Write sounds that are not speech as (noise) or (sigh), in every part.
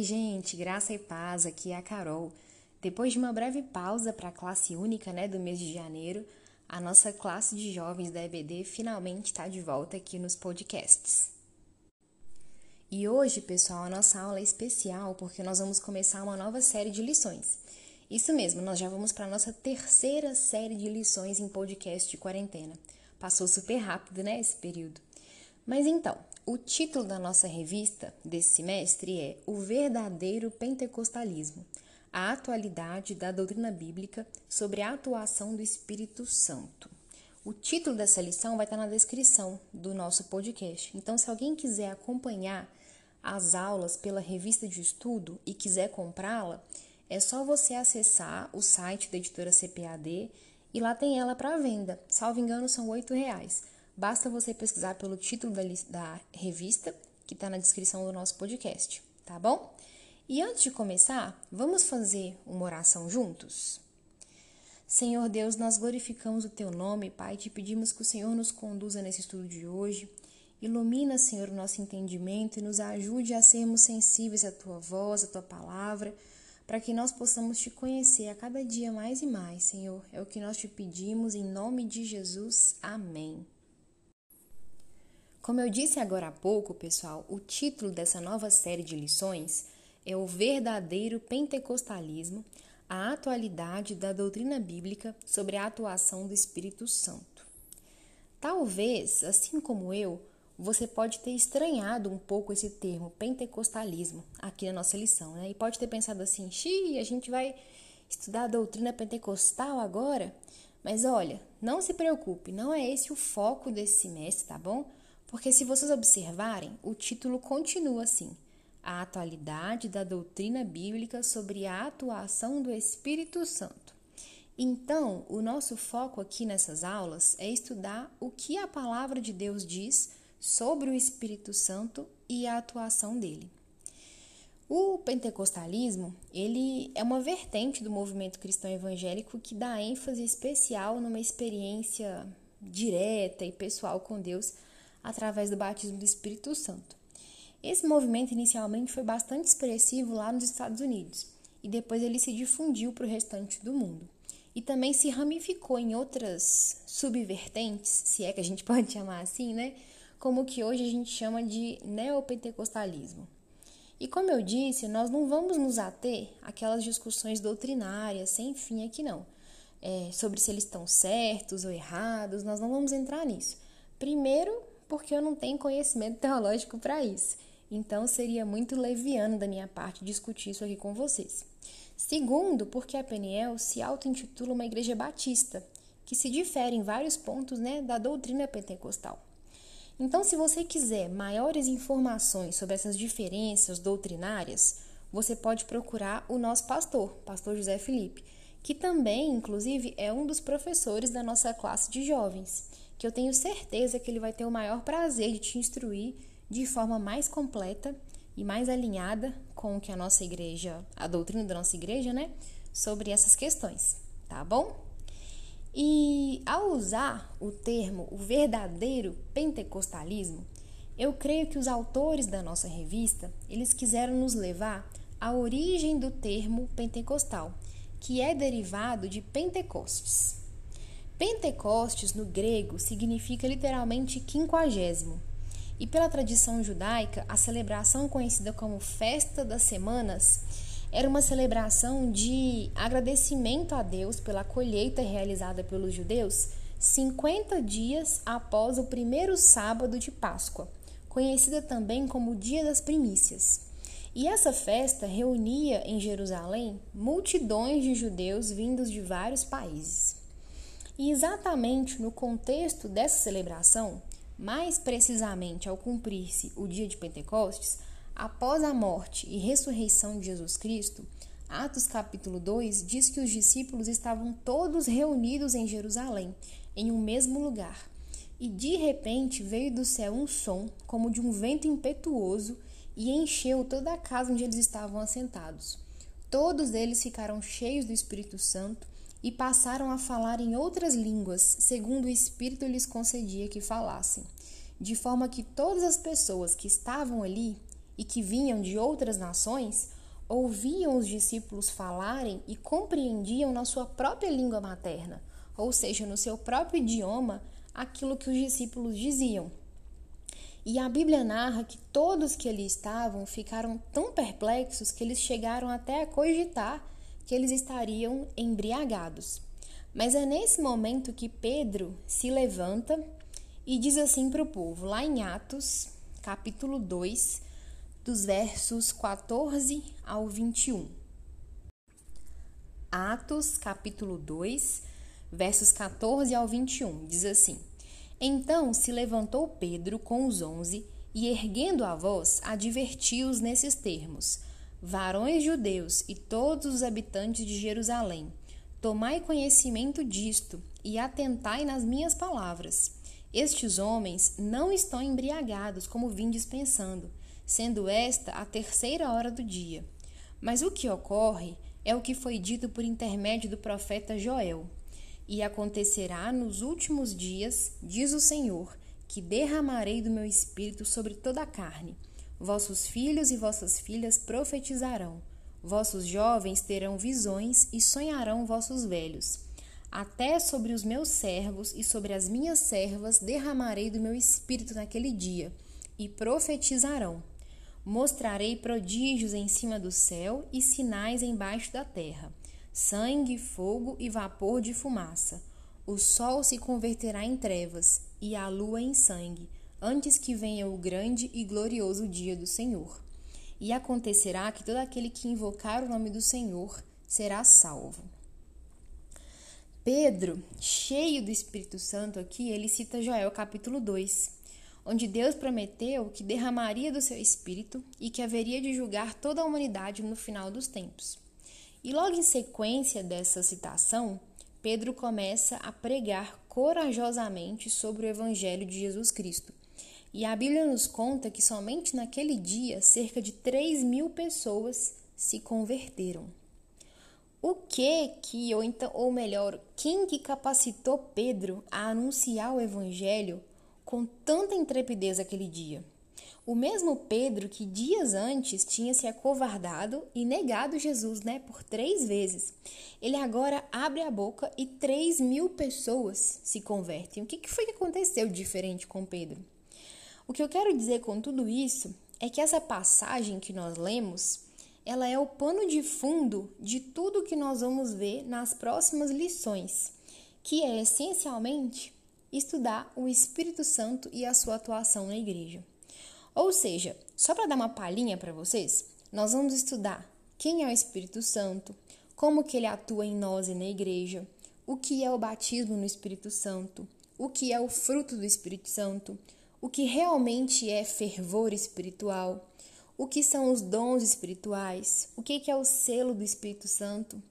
Ei, gente, graça e paz, aqui é a Carol. Depois de uma breve pausa para a classe única né, do mês de janeiro, a nossa classe de jovens da EBD finalmente está de volta aqui nos podcasts. E hoje, pessoal, a nossa aula é especial porque nós vamos começar uma nova série de lições. Isso mesmo, nós já vamos para a nossa terceira série de lições em podcast de quarentena. Passou super rápido, né, esse período. Mas então, o título da nossa revista desse semestre é O Verdadeiro Pentecostalismo a atualidade da doutrina bíblica sobre a atuação do Espírito Santo. O título dessa lição vai estar na descrição do nosso podcast. Então, se alguém quiser acompanhar as aulas pela revista de estudo e quiser comprá-la, é só você acessar o site da editora CPAD e lá tem ela para venda. Salvo engano, são R$ reais. Basta você pesquisar pelo título da, da revista, que está na descrição do nosso podcast, tá bom? E antes de começar, vamos fazer uma oração juntos? Senhor Deus, nós glorificamos o Teu nome, Pai, te pedimos que o Senhor nos conduza nesse estudo de hoje. Ilumina, Senhor, o nosso entendimento e nos ajude a sermos sensíveis à Tua voz, à Tua palavra, para que nós possamos te conhecer a cada dia mais e mais, Senhor. É o que nós te pedimos em nome de Jesus. Amém. Como eu disse agora há pouco, pessoal, o título dessa nova série de lições é O Verdadeiro Pentecostalismo a atualidade da doutrina bíblica sobre a atuação do Espírito Santo. Talvez, assim como eu, você pode ter estranhado um pouco esse termo pentecostalismo aqui na nossa lição, né? E pode ter pensado assim: "Xi, a gente vai estudar a doutrina pentecostal agora?" Mas olha, não se preocupe, não é esse o foco desse semestre, tá bom? Porque se vocês observarem, o título continua assim: A atualidade da doutrina bíblica sobre a atuação do Espírito Santo. Então, o nosso foco aqui nessas aulas é estudar o que a palavra de Deus diz sobre o Espírito Santo e a atuação dele. O pentecostalismo, ele é uma vertente do movimento cristão evangélico que dá ênfase especial numa experiência direta e pessoal com Deus através do batismo do Espírito Santo. Esse movimento inicialmente foi bastante expressivo lá nos Estados Unidos e depois ele se difundiu para o restante do mundo. E também se ramificou em outras subvertentes, se é que a gente (laughs) pode chamar assim, né? Como que hoje a gente chama de neopentecostalismo. E como eu disse, nós não vamos nos ater àquelas discussões doutrinárias sem fim aqui não. É, sobre se eles estão certos ou errados, nós não vamos entrar nisso. Primeiro, porque eu não tenho conhecimento teológico para isso. Então seria muito leviano da minha parte discutir isso aqui com vocês. Segundo, porque a Peniel se auto-intitula uma igreja batista, que se difere em vários pontos né, da doutrina pentecostal. Então, se você quiser maiores informações sobre essas diferenças doutrinárias, você pode procurar o nosso pastor, pastor José Felipe, que também, inclusive, é um dos professores da nossa classe de jovens que eu tenho certeza que ele vai ter o maior prazer de te instruir de forma mais completa e mais alinhada com o que a nossa igreja, a doutrina da nossa igreja, né, sobre essas questões, tá bom? E ao usar o termo o verdadeiro pentecostalismo, eu creio que os autores da nossa revista, eles quiseram nos levar à origem do termo pentecostal, que é derivado de Pentecostes. Pentecostes no grego significa literalmente quinquagésimo. E pela tradição judaica, a celebração conhecida como Festa das Semanas era uma celebração de agradecimento a Deus pela colheita realizada pelos judeus 50 dias após o primeiro sábado de Páscoa, conhecida também como Dia das Primícias. E essa festa reunia em Jerusalém multidões de judeus vindos de vários países. E exatamente no contexto dessa celebração, mais precisamente ao cumprir-se o dia de Pentecostes, após a morte e ressurreição de Jesus Cristo, Atos capítulo 2 diz que os discípulos estavam todos reunidos em Jerusalém, em um mesmo lugar. E de repente veio do céu um som, como de um vento impetuoso, e encheu toda a casa onde eles estavam assentados. Todos eles ficaram cheios do Espírito Santo e passaram a falar em outras línguas, segundo o Espírito lhes concedia que falassem, de forma que todas as pessoas que estavam ali e que vinham de outras nações, ouviam os discípulos falarem e compreendiam na sua própria língua materna, ou seja, no seu próprio idioma, aquilo que os discípulos diziam. E a Bíblia narra que todos que ali estavam ficaram tão perplexos que eles chegaram até a cogitar que eles estariam embriagados. Mas é nesse momento que Pedro se levanta e diz assim para o povo, lá em Atos, capítulo 2, dos versos 14 ao 21. Atos, capítulo 2, versos 14 ao 21, diz assim: Então se levantou Pedro com os onze e, erguendo a voz, advertiu-os nesses termos: Varões judeus e todos os habitantes de Jerusalém, tomai conhecimento disto e atentai nas minhas palavras. Estes homens não estão embriagados, como vim dispensando, sendo esta a terceira hora do dia. Mas o que ocorre é o que foi dito por intermédio do profeta Joel. E acontecerá nos últimos dias, diz o Senhor, que derramarei do meu espírito sobre toda a carne. Vossos filhos e vossas filhas profetizarão. Vossos jovens terão visões e sonharão vossos velhos. Até sobre os meus servos e sobre as minhas servas derramarei do meu espírito naquele dia, e profetizarão. Mostrarei prodígios em cima do céu e sinais embaixo da terra: sangue, fogo e vapor de fumaça. O sol se converterá em trevas e a lua em sangue, antes que venha o grande e glorioso dia do Senhor. E acontecerá que todo aquele que invocar o nome do Senhor será salvo. Pedro, cheio do Espírito Santo aqui, ele cita Joel capítulo 2 onde Deus prometeu que derramaria do seu espírito e que haveria de julgar toda a humanidade no final dos tempos. E logo em sequência dessa citação, Pedro começa a pregar corajosamente sobre o Evangelho de Jesus Cristo. E a Bíblia nos conta que somente naquele dia cerca de 3 mil pessoas se converteram. O que que, ou então, ou melhor, quem que capacitou Pedro a anunciar o Evangelho com tanta intrepidez aquele dia. O mesmo Pedro que dias antes tinha se acovardado e negado Jesus né, por três vezes. Ele agora abre a boca e três mil pessoas se convertem. O que foi que aconteceu diferente com Pedro? O que eu quero dizer com tudo isso é que essa passagem que nós lemos, ela é o pano de fundo de tudo que nós vamos ver nas próximas lições, que é essencialmente estudar o Espírito Santo e a sua atuação na igreja. Ou seja, só para dar uma palhinha para vocês, nós vamos estudar quem é o Espírito Santo, como que ele atua em nós e na igreja, o que é o batismo no Espírito Santo, o que é o fruto do Espírito Santo, o que realmente é fervor espiritual, o que são os dons espirituais, o que é o selo do Espírito Santo.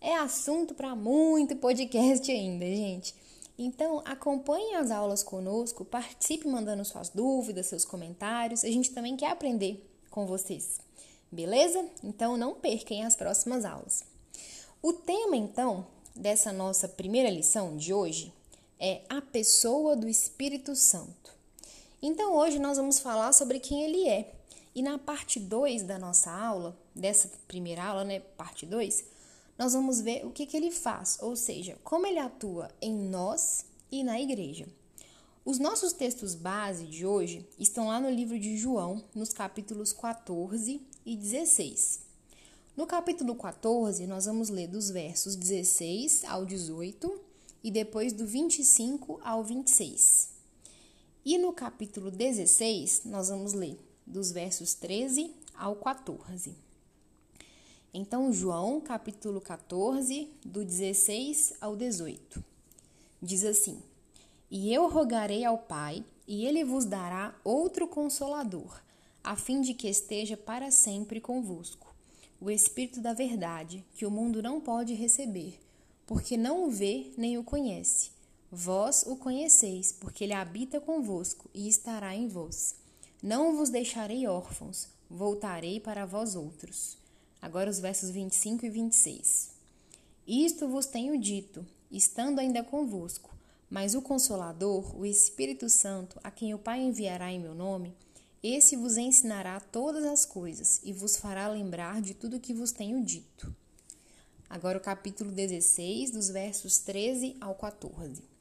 É assunto para muito podcast ainda, gente. Então, acompanhe as aulas conosco, participe mandando suas dúvidas, seus comentários. A gente também quer aprender com vocês. Beleza? Então, não percam as próximas aulas. O tema, então, dessa nossa primeira lição de hoje é a pessoa do Espírito Santo. Então, hoje nós vamos falar sobre quem ele é. E na parte 2 da nossa aula, dessa primeira aula, né, parte 2, nós vamos ver o que, que ele faz, ou seja, como ele atua em nós e na igreja. Os nossos textos base de hoje estão lá no livro de João, nos capítulos 14 e 16. No capítulo 14, nós vamos ler dos versos 16 ao 18 e depois do 25 ao 26. E no capítulo 16, nós vamos ler dos versos 13 ao 14. Então, João, capítulo 14, do 16 ao 18, diz assim: E eu rogarei ao Pai, e ele vos dará outro consolador, a fim de que esteja para sempre convosco. O Espírito da Verdade, que o mundo não pode receber, porque não o vê nem o conhece. Vós o conheceis, porque ele habita convosco e estará em vós. Não vos deixarei órfãos, voltarei para vós outros. Agora os versos 25 e 26. Isto vos tenho dito, estando ainda convosco, mas o Consolador, o Espírito Santo, a quem o Pai enviará em meu nome, esse vos ensinará todas as coisas e vos fará lembrar de tudo o que vos tenho dito. Agora o capítulo 16, dos versos 13 ao 14.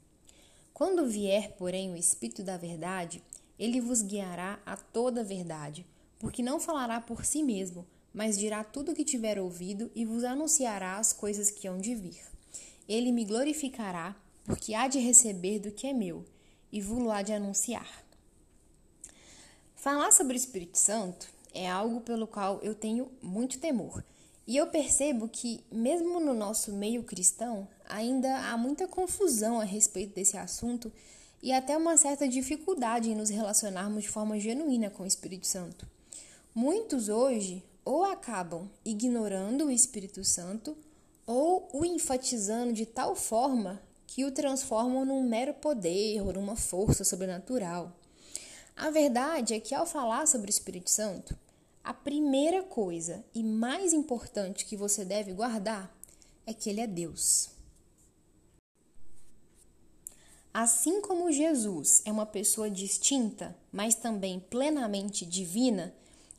Quando vier, porém, o Espírito da Verdade, ele vos guiará a toda a verdade, porque não falará por si mesmo, mas dirá tudo o que tiver ouvido e vos anunciará as coisas que hão de vir. Ele me glorificará, porque há de receber do que é meu, e vos há de anunciar. Falar sobre o Espírito Santo é algo pelo qual eu tenho muito temor. E eu percebo que, mesmo no nosso meio cristão, ainda há muita confusão a respeito desse assunto e até uma certa dificuldade em nos relacionarmos de forma genuína com o Espírito Santo. Muitos hoje ou acabam ignorando o Espírito Santo ou o enfatizando de tal forma que o transformam num mero poder ou numa força sobrenatural. A verdade é que, ao falar sobre o Espírito Santo, a primeira coisa e mais importante que você deve guardar é que ele é Deus. Assim como Jesus é uma pessoa distinta, mas também plenamente divina,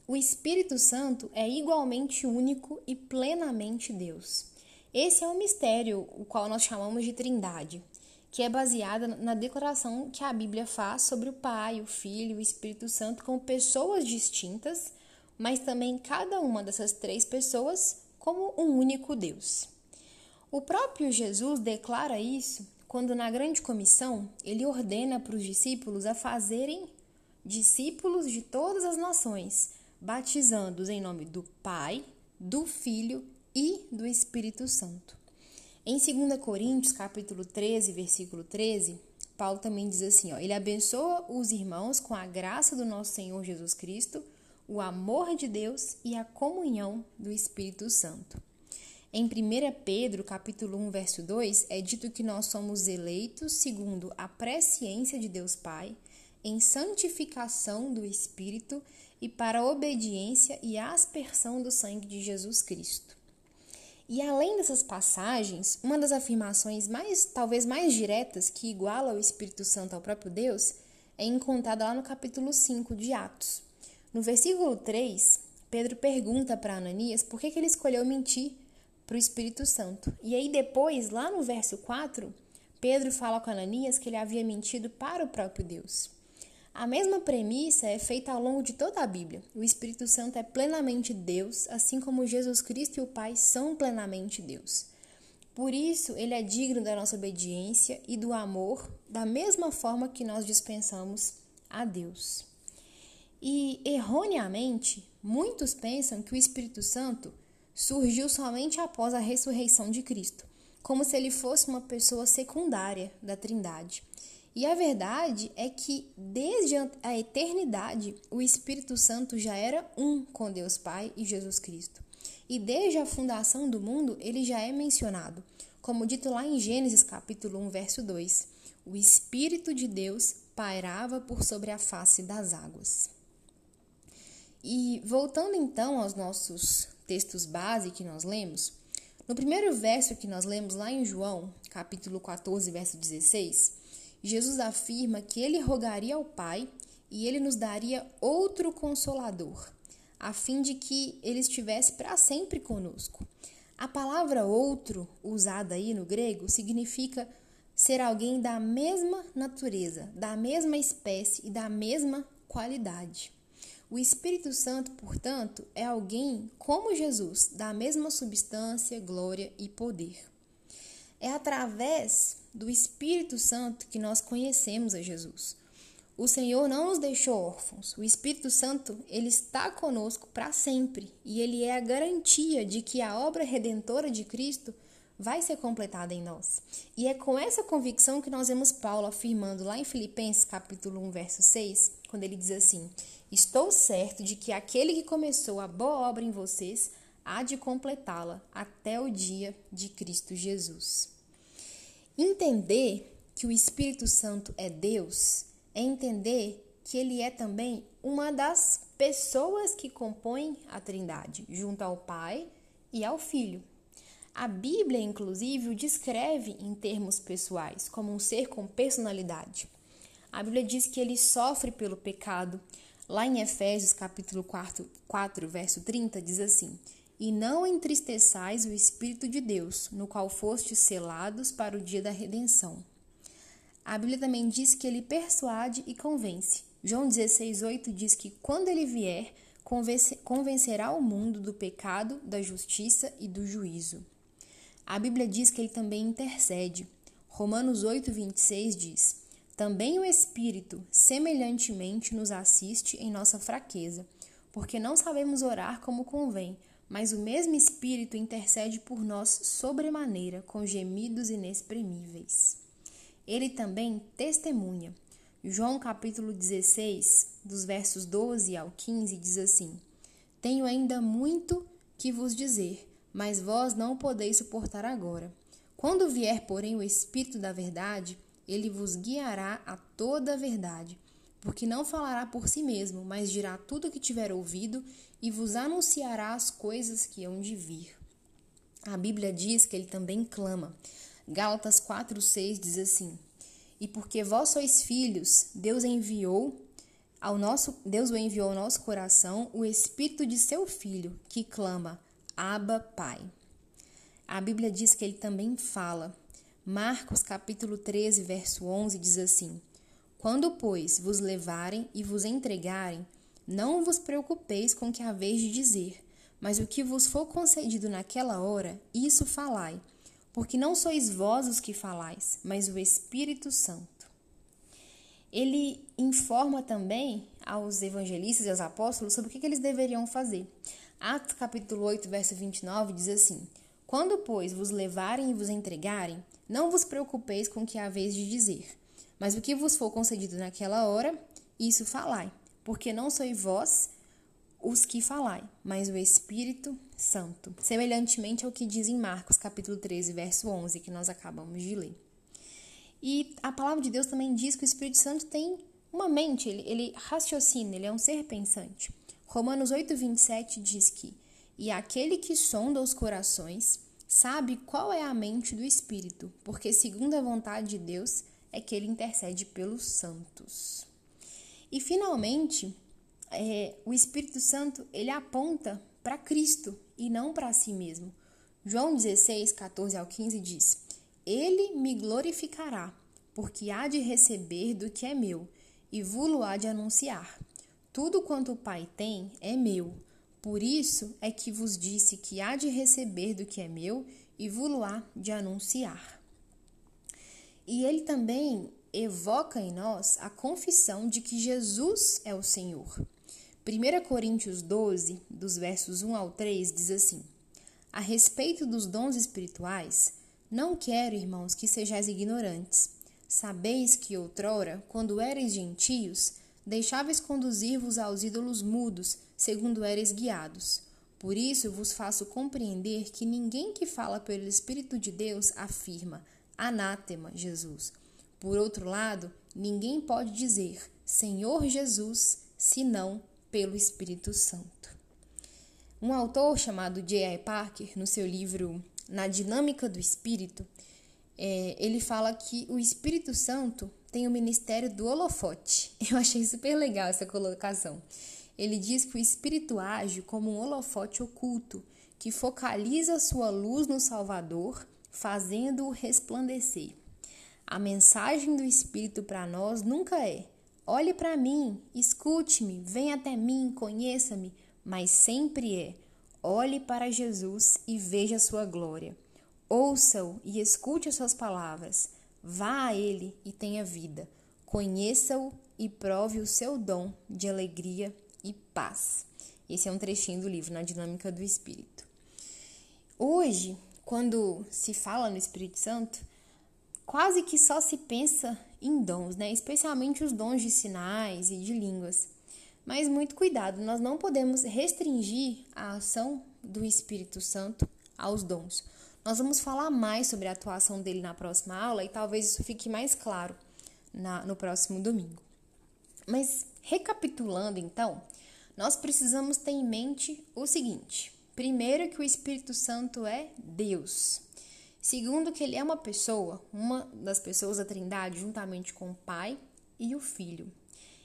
o Espírito Santo é igualmente único e plenamente Deus. Esse é o mistério, o qual nós chamamos de Trindade, que é baseada na declaração que a Bíblia faz sobre o Pai, o Filho e o Espírito Santo como pessoas distintas, mas também cada uma dessas três pessoas como um único Deus. O próprio Jesus declara isso quando, na grande comissão, ele ordena para os discípulos a fazerem discípulos de todas as nações, batizando-os em nome do Pai, do Filho e do Espírito Santo. Em 2 Coríntios, capítulo 13, versículo 13, Paulo também diz assim, ó, ele abençoa os irmãos com a graça do nosso Senhor Jesus Cristo, o amor de Deus e a comunhão do Espírito Santo. Em 1 Pedro, capítulo 1, verso 2, é dito que nós somos eleitos segundo a presciência de Deus Pai, em santificação do Espírito e para a obediência e aspersão do sangue de Jesus Cristo. E além dessas passagens, uma das afirmações mais, talvez mais diretas que iguala o Espírito Santo ao próprio Deus é encontrada lá no capítulo 5 de Atos. No versículo 3, Pedro pergunta para Ananias por que, que ele escolheu mentir para o Espírito Santo. E aí depois, lá no verso 4, Pedro fala com Ananias que ele havia mentido para o próprio Deus. A mesma premissa é feita ao longo de toda a Bíblia. O Espírito Santo é plenamente Deus, assim como Jesus Cristo e o Pai são plenamente Deus. Por isso, ele é digno da nossa obediência e do amor, da mesma forma que nós dispensamos a Deus. E, erroneamente, muitos pensam que o Espírito Santo surgiu somente após a ressurreição de Cristo, como se ele fosse uma pessoa secundária da Trindade. E a verdade é que desde a eternidade o Espírito Santo já era um com Deus Pai e Jesus Cristo. E desde a fundação do mundo ele já é mencionado, como dito lá em Gênesis capítulo 1, verso 2. O Espírito de Deus pairava por sobre a face das águas. E voltando então aos nossos textos base que nós lemos, no primeiro verso que nós lemos lá em João, capítulo 14, verso 16, Jesus afirma que ele rogaria ao Pai e ele nos daria outro consolador, a fim de que ele estivesse para sempre conosco. A palavra outro, usada aí no grego, significa ser alguém da mesma natureza, da mesma espécie e da mesma qualidade. O Espírito Santo, portanto, é alguém como Jesus, da mesma substância, glória e poder. É através do Espírito Santo que nós conhecemos a Jesus. O Senhor não nos deixou órfãos. O Espírito Santo, ele está conosco para sempre e ele é a garantia de que a obra redentora de Cristo vai ser completada em nós. E é com essa convicção que nós vemos Paulo afirmando lá em Filipenses capítulo 1, verso 6, quando ele diz assim: "Estou certo de que aquele que começou a boa obra em vocês há de completá-la até o dia de Cristo Jesus." Entender que o Espírito Santo é Deus é entender que ele é também uma das pessoas que compõem a Trindade, junto ao Pai e ao Filho. A Bíblia, inclusive, o descreve em termos pessoais, como um ser com personalidade. A Bíblia diz que ele sofre pelo pecado. Lá em Efésios, capítulo 4, 4, verso 30, diz assim: E não entristeçais o Espírito de Deus, no qual fostes selados para o dia da redenção. A Bíblia também diz que ele persuade e convence. João 16,8 diz que quando ele vier, convencerá o mundo do pecado, da justiça e do juízo. A Bíblia diz que ele também intercede. Romanos 8,26 diz: Também o Espírito, semelhantemente, nos assiste em nossa fraqueza, porque não sabemos orar como convém, mas o mesmo Espírito intercede por nós sobremaneira, com gemidos inexprimíveis. Ele também testemunha. João capítulo 16, dos versos 12 ao 15, diz assim: Tenho ainda muito que vos dizer, mas vós não podeis suportar agora. Quando vier, porém, o Espírito da Verdade, ele vos guiará a toda a verdade, porque não falará por si mesmo, mas dirá tudo o que tiver ouvido e vos anunciará as coisas que hão de vir. A Bíblia diz que ele também clama. Gálatas 4:6 diz assim: E porque vós sois filhos, Deus enviou ao nosso Deus o enviou ao nosso coração o espírito de seu filho, que clama: Abba, Pai. A Bíblia diz que ele também fala. Marcos capítulo 13, verso 11 diz assim: Quando, pois, vos levarem e vos entregarem, não vos preocupeis com o que haveis de dizer, mas o que vos for concedido naquela hora, isso falai porque não sois vós os que falais, mas o Espírito Santo. Ele informa também aos evangelistas e aos apóstolos sobre o que, eles deveriam fazer. Atos capítulo 8, verso 29 diz assim: Quando, pois, vos levarem e vos entregarem, não vos preocupeis com o que haveis de dizer, mas o que vos for concedido naquela hora, isso falai, porque não sois vós os que falai, mas o Espírito Santo, semelhantemente ao que diz em Marcos, capítulo 13, verso 11, que nós acabamos de ler. E a palavra de Deus também diz que o Espírito Santo tem uma mente, ele, ele raciocina, ele é um ser pensante. Romanos 8, 27 diz que: E aquele que sonda os corações sabe qual é a mente do Espírito, porque segundo a vontade de Deus é que ele intercede pelos santos. E finalmente, é, o Espírito Santo ele aponta para Cristo e não para si mesmo. João 16, 14 ao 15 diz: Ele me glorificará, porque há de receber do que é meu, e vulo há de anunciar. Tudo quanto o Pai tem é meu. Por isso é que vos disse que há de receber do que é meu, e vulo há de anunciar. E ele também evoca em nós a confissão de que Jesus é o Senhor. 1 Coríntios 12, dos versos 1 ao 3, diz assim: A respeito dos dons espirituais, não quero, irmãos, que sejais ignorantes. Sabeis que outrora, quando erais gentios, deixáveis conduzir-vos aos ídolos mudos, segundo erais guiados. Por isso vos faço compreender que ninguém que fala pelo Espírito de Deus afirma: Anátema, Jesus. Por outro lado, ninguém pode dizer Senhor Jesus, senão pelo Espírito Santo. Um autor chamado J.I. Parker, no seu livro Na Dinâmica do Espírito, é, ele fala que o Espírito Santo tem o ministério do holofote. (laughs) Eu achei super legal essa colocação. Ele diz que o Espírito age como um holofote oculto que focaliza sua luz no Salvador, fazendo-o resplandecer. A mensagem do Espírito para nós nunca é Olhe para mim, escute-me, venha até mim, conheça-me, mas sempre é: olhe para Jesus e veja sua glória. Ouça-o e escute as suas palavras. Vá a ele e tenha vida. Conheça-o e prove o seu dom de alegria e paz. Esse é um trechinho do livro Na Dinâmica do Espírito. Hoje, quando se fala no Espírito Santo, quase que só se pensa em dons, né? especialmente os dons de sinais e de línguas. Mas muito cuidado, nós não podemos restringir a ação do Espírito Santo aos dons. Nós vamos falar mais sobre a atuação dele na próxima aula e talvez isso fique mais claro na, no próximo domingo. Mas recapitulando então, nós precisamos ter em mente o seguinte: primeiro, que o Espírito Santo é Deus. Segundo, que ele é uma pessoa, uma das pessoas da Trindade, juntamente com o Pai e o Filho.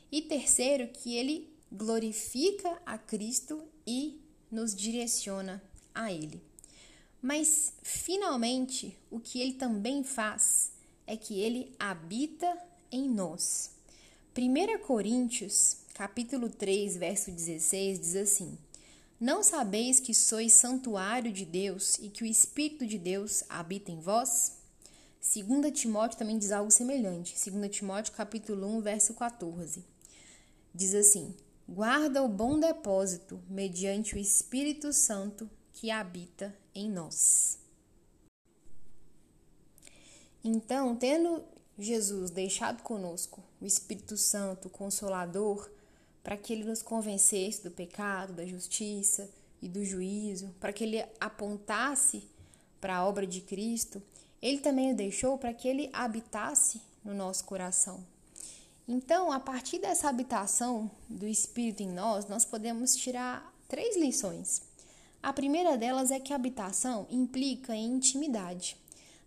E terceiro, que ele glorifica a Cristo e nos direciona a Ele. Mas, finalmente, o que ele também faz é que ele habita em nós. 1 Coríntios, capítulo 3, verso 16, diz assim: Não sabeis que sois santuário de Deus e que o Espírito de Deus habita em vós? 2 Timóteo também diz algo semelhante. 2 Timóteo, capítulo 1, verso 14. Diz assim: Guarda o bom depósito mediante o Espírito Santo que habita em nós. Então, tendo Jesus deixado conosco o Espírito Santo, o Consolador, para que ele nos convencesse do pecado, da justiça e do juízo, para que ele apontasse para a obra de Cristo, ele também o deixou para que ele habitasse no nosso coração. Então, a partir dessa habitação do Espírito em nós, nós podemos tirar três lições. A primeira delas é que a habitação implica em intimidade.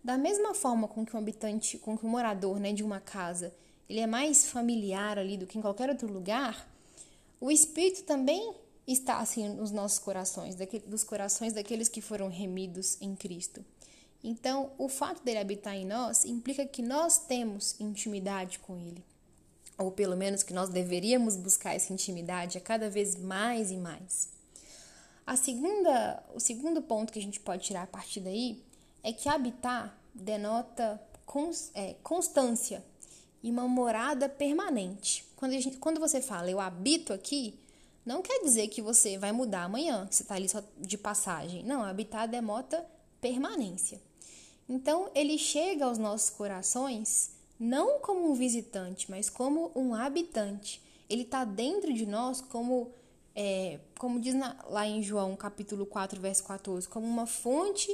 Da mesma forma com que um habitante, com que um morador né, de uma casa, ele é mais familiar ali do que em qualquer outro lugar, o Espírito também está assim nos nossos corações, daquele, dos corações daqueles que foram remidos em Cristo. Então, o fato dele habitar em nós implica que nós temos intimidade com ele. Ou pelo menos que nós deveríamos buscar essa intimidade a cada vez mais e mais. A segunda, o segundo ponto que a gente pode tirar a partir daí é que habitar denota cons, é, constância e uma morada permanente. Quando, gente, quando você fala eu habito aqui, não quer dizer que você vai mudar amanhã, que você está ali só de passagem. Não, habitar denota permanência. Então, ele chega aos nossos corações não como um visitante, mas como um habitante. Ele está dentro de nós como é, como diz na, lá em João capítulo 4, verso 14, como uma fonte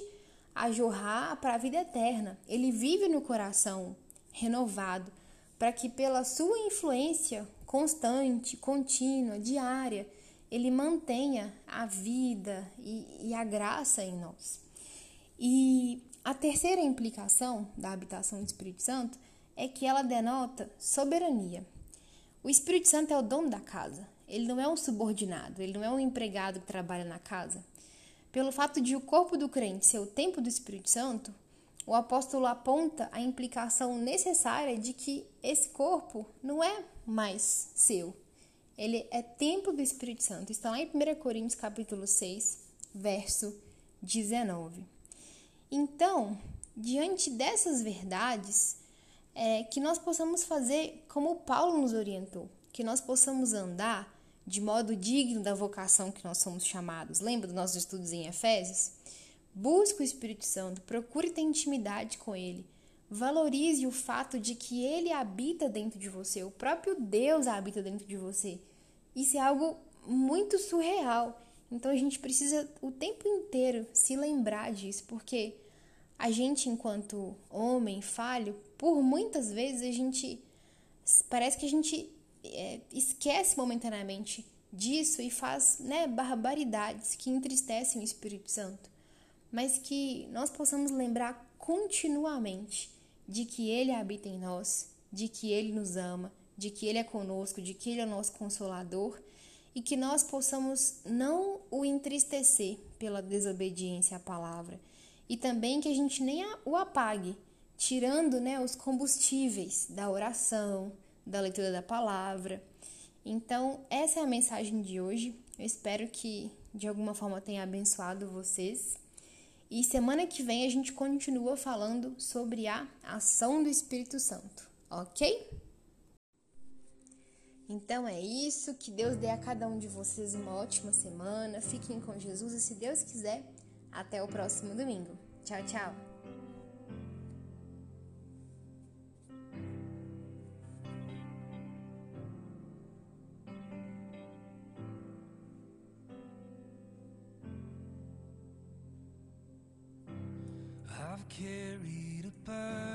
a jorrar para a vida eterna. Ele vive no coração renovado, para que pela sua influência constante, contínua, diária, ele mantenha a vida e, e a graça em nós. E a terceira implicação da habitação do Espírito Santo é que ela denota soberania. O Espírito Santo é o dono da casa, ele não é um subordinado, ele não é um empregado que trabalha na casa. Pelo fato de o corpo do crente ser o templo do Espírito Santo, o apóstolo aponta a implicação necessária de que esse corpo não é mais seu. Ele é templo do Espírito Santo. Está lá em 1 Coríntios capítulo 6, verso 19. Então, diante dessas verdades, é, que nós possamos fazer como Paulo nos orientou, que nós possamos andar de modo digno da vocação que nós somos chamados. Lembra dos nossos estudos em Efésios? Busque o Espírito Santo, procure ter intimidade com ele. Valorize o fato de que ele habita dentro de você, o próprio Deus habita dentro de você. Isso é algo muito surreal. Então a gente precisa o tempo inteiro se lembrar disso, porque a gente, enquanto homem falho, por muitas vezes a gente parece que a gente é, esquece momentaneamente disso e faz né, barbaridades que entristecem o Espírito Santo, mas que nós possamos lembrar continuamente de que Ele habita em nós, de que Ele nos ama, de que Ele é conosco, de que Ele é o nosso consolador e que nós possamos não o entristecer pela desobediência à palavra e também que a gente nem o apague, tirando né, os combustíveis da oração, da leitura da palavra. Então, essa é a mensagem de hoje. Eu espero que de alguma forma tenha abençoado vocês. E semana que vem a gente continua falando sobre a ação do Espírito Santo, ok? Então é isso. Que Deus dê a cada um de vocês uma ótima semana. Fiquem com Jesus e, se Deus quiser, até o próximo domingo. Tchau, tchau. carried apart.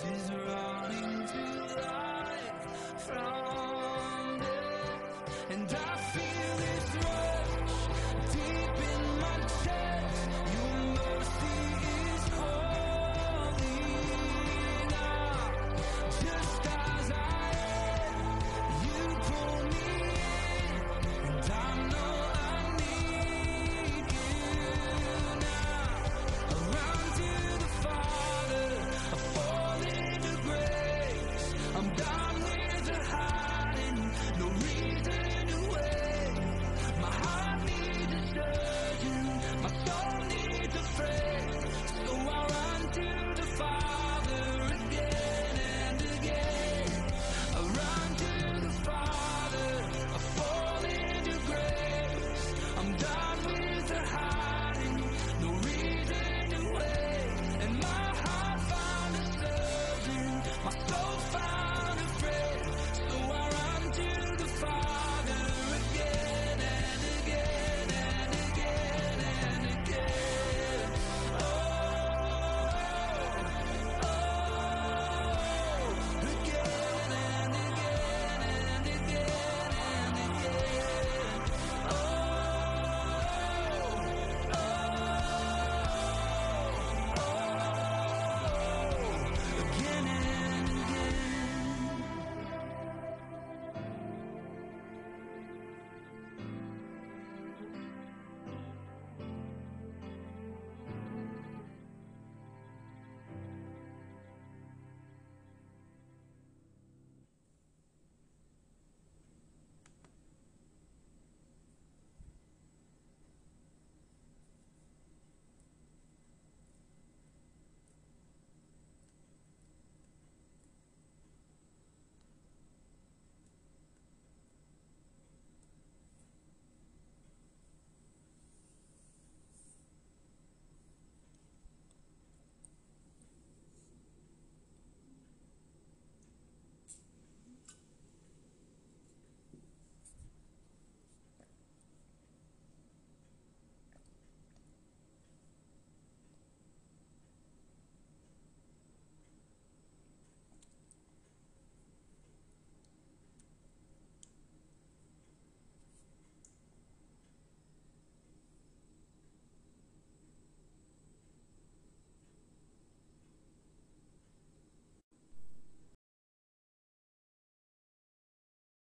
This is wrong